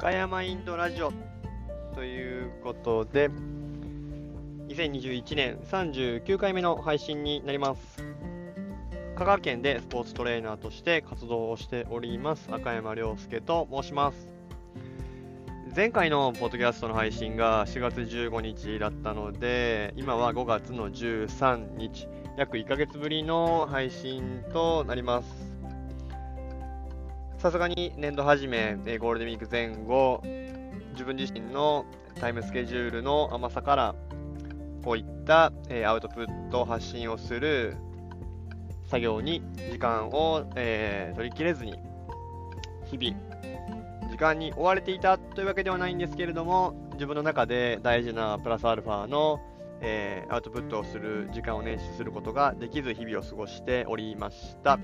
岡山インドラジオということで、2021年39回目の配信になります。香川県でスポーツトレーナーとして活動をしております、赤山亮介と申します。前回のポッドキャストの配信が4月15日だったので、今は5月の13日、約1ヶ月ぶりの配信となります。さすがに年度始め、えゴールデンウィーク前後、自分自身のタイムスケジュールの甘さから、こういった、えアウトプット、発信をする作業に時間を、えー取り切れずに、日々、時間に追われていたというわけではないんですけれども、自分の中で大事なプラスアルファの、えーアウトプットをする時間を捻出することができず、日々を過ごしておりました。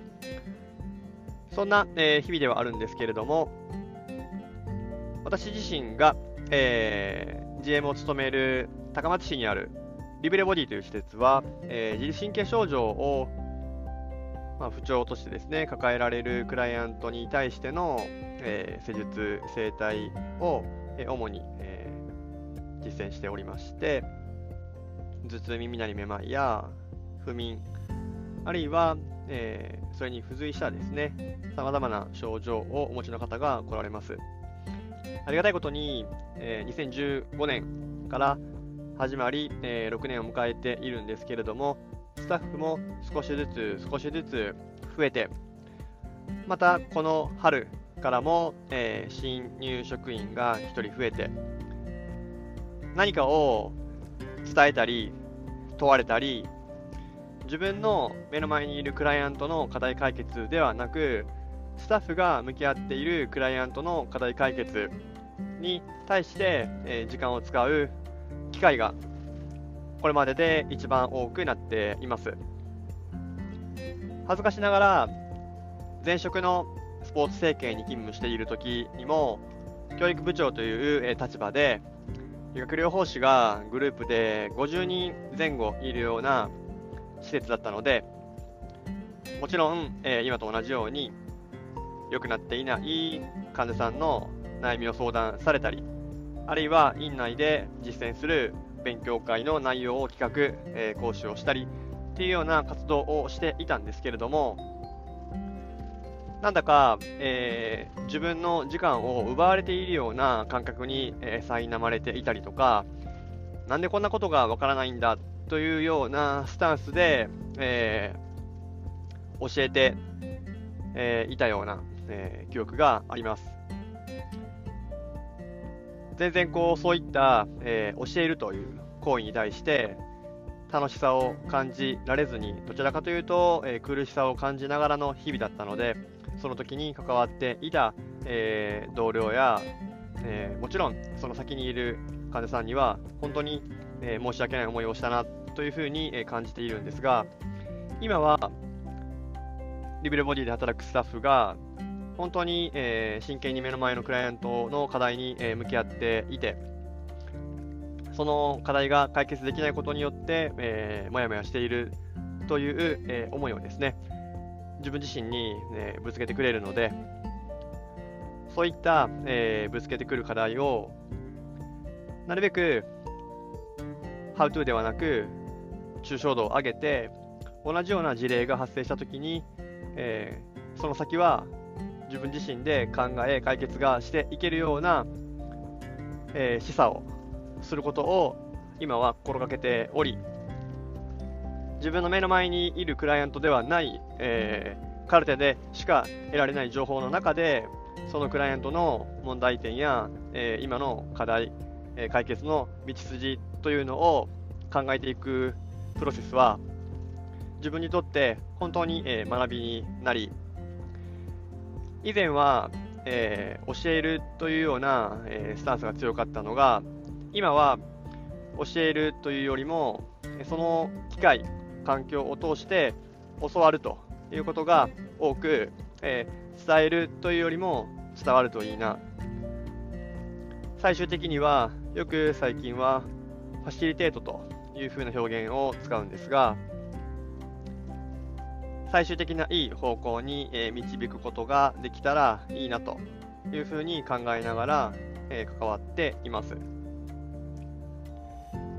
そんな、え日々ではあるんですけれども、私自身が、えー GM を務める高松市にあるリブレボディという施設は、えー自律神経症状を、まあ、不調としてですね、抱えられるクライアントに対しての、えー施術、整体を、え主に、え実践しておりまして、頭痛、耳鳴り、めまいや不眠、あるいは、えーそれに付随したですね、様々な症状をお持ちの方が来られます。ありがたいことに、えー2015年から始まり、えー6年を迎えているんですけれども、スタッフも少しずつ少しずつ増えて、またこの春からも、えー新入職員が1人増えて、何かを伝えたり、問われたり、自分の目の前にいるクライアントの課題解決ではなく、スタッフが向き合っているクライアントの課題解決に対して、え時間を使う機会がこれまでで一番多くなっています。恥ずかしながら、前職のスポーツ政経に勤務している時にも、教育部長という立場で、理学療法士がグループで50人前後いるような施設だったので、もちろん、えー今と同じように、良くなっていない患者さんの悩みを相談されたり、あるいは院内で実践する勉強会の内容を企画、えー講師をしたりっていうような活動をしていたんですけれども、なんだか、えー自分の時間を奪われているような感覚に、えー苛まれていたりとか、なんでこんなことがわからないんだというようなスタンスで、えー教えて、えーいたような、えー記憶があります。全然こうそういった、えー教えるという行為に対して楽しさを感じられずにどちらかというと、えー苦しさを感じながらの日々だったのでその時に関わっていた、えー同僚や、えーもちろんその先にいる患者さんには本当に、え申し訳ない思いをしたなというふうに、え感じているんですが今はリブレボディで働くスタッフが本当に、え真剣に目の前のクライアントの課題に、え向き合っていて、その課題が解決できないことによって、えー、もやもやしているという、え思いをですね、自分自身に、えぶつけてくれるので、そういった、えぶつけてくる課題を、なるべく、How to ではなく、抽象度を上げて、同じような事例が発生したときに、えーその先は自分自身で考え、解決がしていけるような、えー示唆をすることを今は心がけており、自分の目の前にいるクライアントではない、えーカルテでしか得られない情報の中で、そのクライアントの問題点や、えー今の課題、え解決の道筋というのを考えていくプロセスは、自分にとって本当に、え学びになり、以前は、えー教えるというような、えスタンスが強かったのが、今は教えるというよりも、その機会、環境を通して教わるということが多く、えー伝えるというよりも伝わるといいな。最終的には、よく最近はファシリテートというふうな表現を使うんですが、最終的ないい方向に、導くことができたらいいなというふうに考えながら、関わっています。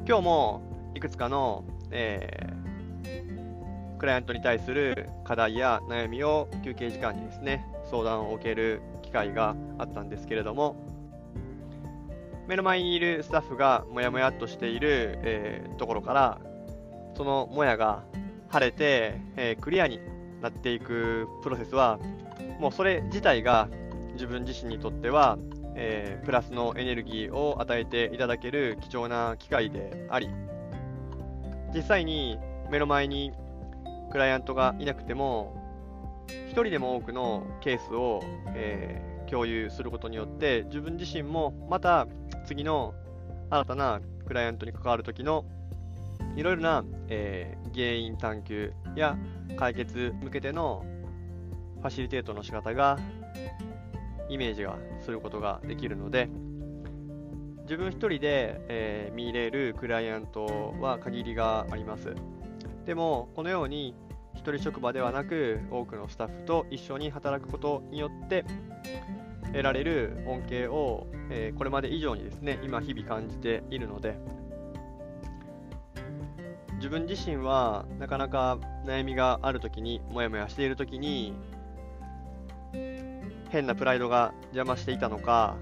今日もいくつかの、えー、クライアントに対する課題や悩みを休憩時間にですね、相談を受ける機会があったんですけれども、目の前にいるスタッフがもやもやっとしている、えー、ところから、そのもやが晴れて、えー、クリアになっていくプロセスは、もうそれ自体が自分自身にとっては、えー、プラスのエネルギーを与えていただける貴重な機会であり、実際に目の前にクライアントがいなくても、1人でも多くのケースを、えー、共有することによって、自分自身もまた次の新たなクライアントに関わるときのいろいろな、えー、原因探求や解決向けてのファシリテートの仕方がイメージがすることができるので自分一人で、えー、見入れるクライアントは限りがあります。でもこのように一人職場ではなく多くのスタッフと一緒に働くことによって得られる恩恵を、えー、これまで以上にですね、今日々感じているので、自分自身はなかなか悩みがあるときに、もやもやしているときに、変なプライドが邪魔していたのか、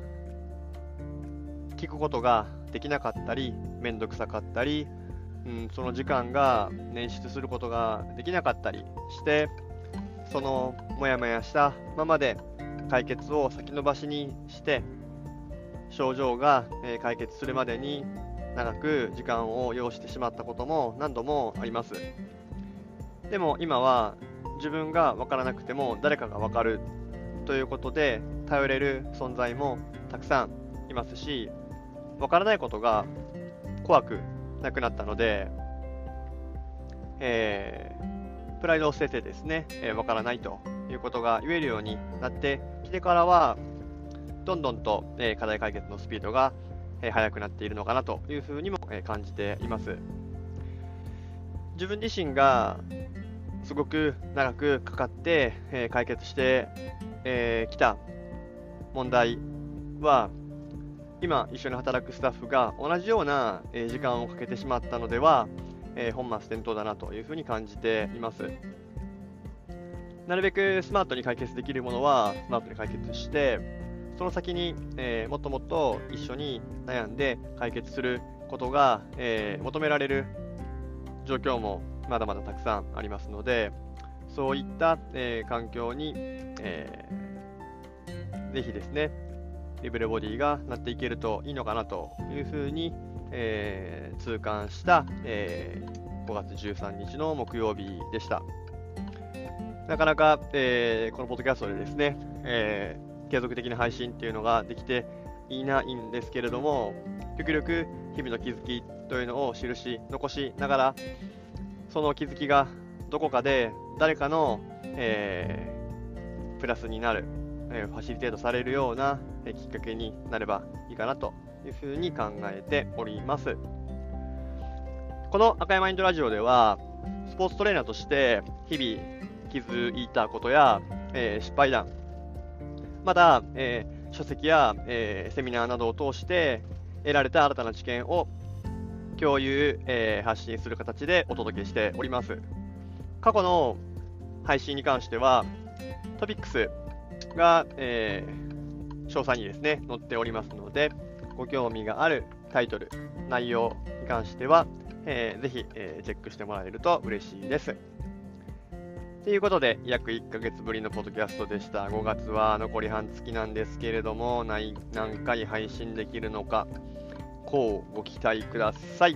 聞くことができなかったり、めんどくさかったり、うん、その時間が捻出することができなかったりして、そのもやもやしたままで解決を先延ばしにして症状が解決するまでに長く時間を要してしまったことも何度もあります。でも今は自分が分からなくても誰かが分かるということで頼れる存在もたくさんいますし分からないことが怖くなくなったので、えー、プライドを捨ててですね、えー、分からないと。いうことが言えるようになってきてからは、どんどんと、え課題解決のスピードが、え速くなっているのかなというふうにも、え感じています。自分自身がすごく長くかかって、え解決してき、えー、た問題は、今一緒に働くスタッフが同じような、え時間をかけてしまったのでは、え、本末転倒だなというふうに感じています。なるべくスマートに解決できるものはスマートに解決して、その先に、えー、もっともっと一緒に悩んで解決することが、えー、求められる状況もまだまだたくさんありますので、そういった、えー、環境に、えー、ぜひですね、リブレボディがなっていけるといいのかなというふうに、えー、痛感した、え、5月13日の木曜日でした。なかなか、えー、このポッドキャストでですね、えー、継続的な配信っていうのができていないんですけれども、極力日々の気づきというのを記し、残しながら、その気づきがどこかで誰かの、えー、プラスになる、えー、ファシリテートされるような、えー、きっかけになればいいかなというふうに考えております。この赤いマインドラジオでは、スポーツトレーナーとして日々気づいたことや、えー、失敗談、また、えー、書籍や、えー、セミナーなどを通して得られた新たな知見を共有、え発信する形でお届けしております。過去の配信に関しては、トピックスが、え詳細にですね、載っておりますので、ご興味があるタイトル、内容に関しては、えー、ぜひ、えチェックしてもらえると嬉しいです。ということで、約1ヶ月ぶりのポッドキャストでした。5月は残り半月なんですけれども、何回配信できるのか、こうご期待ください。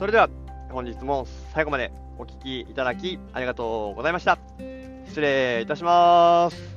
それでは、本日も最後までお聴きいただきありがとうございました。失礼いたします。